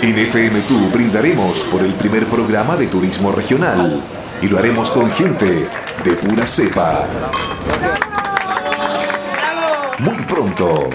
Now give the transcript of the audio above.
En FM brindaremos por el primer programa de turismo regional y lo haremos con gente de pura cepa. Muy pronto.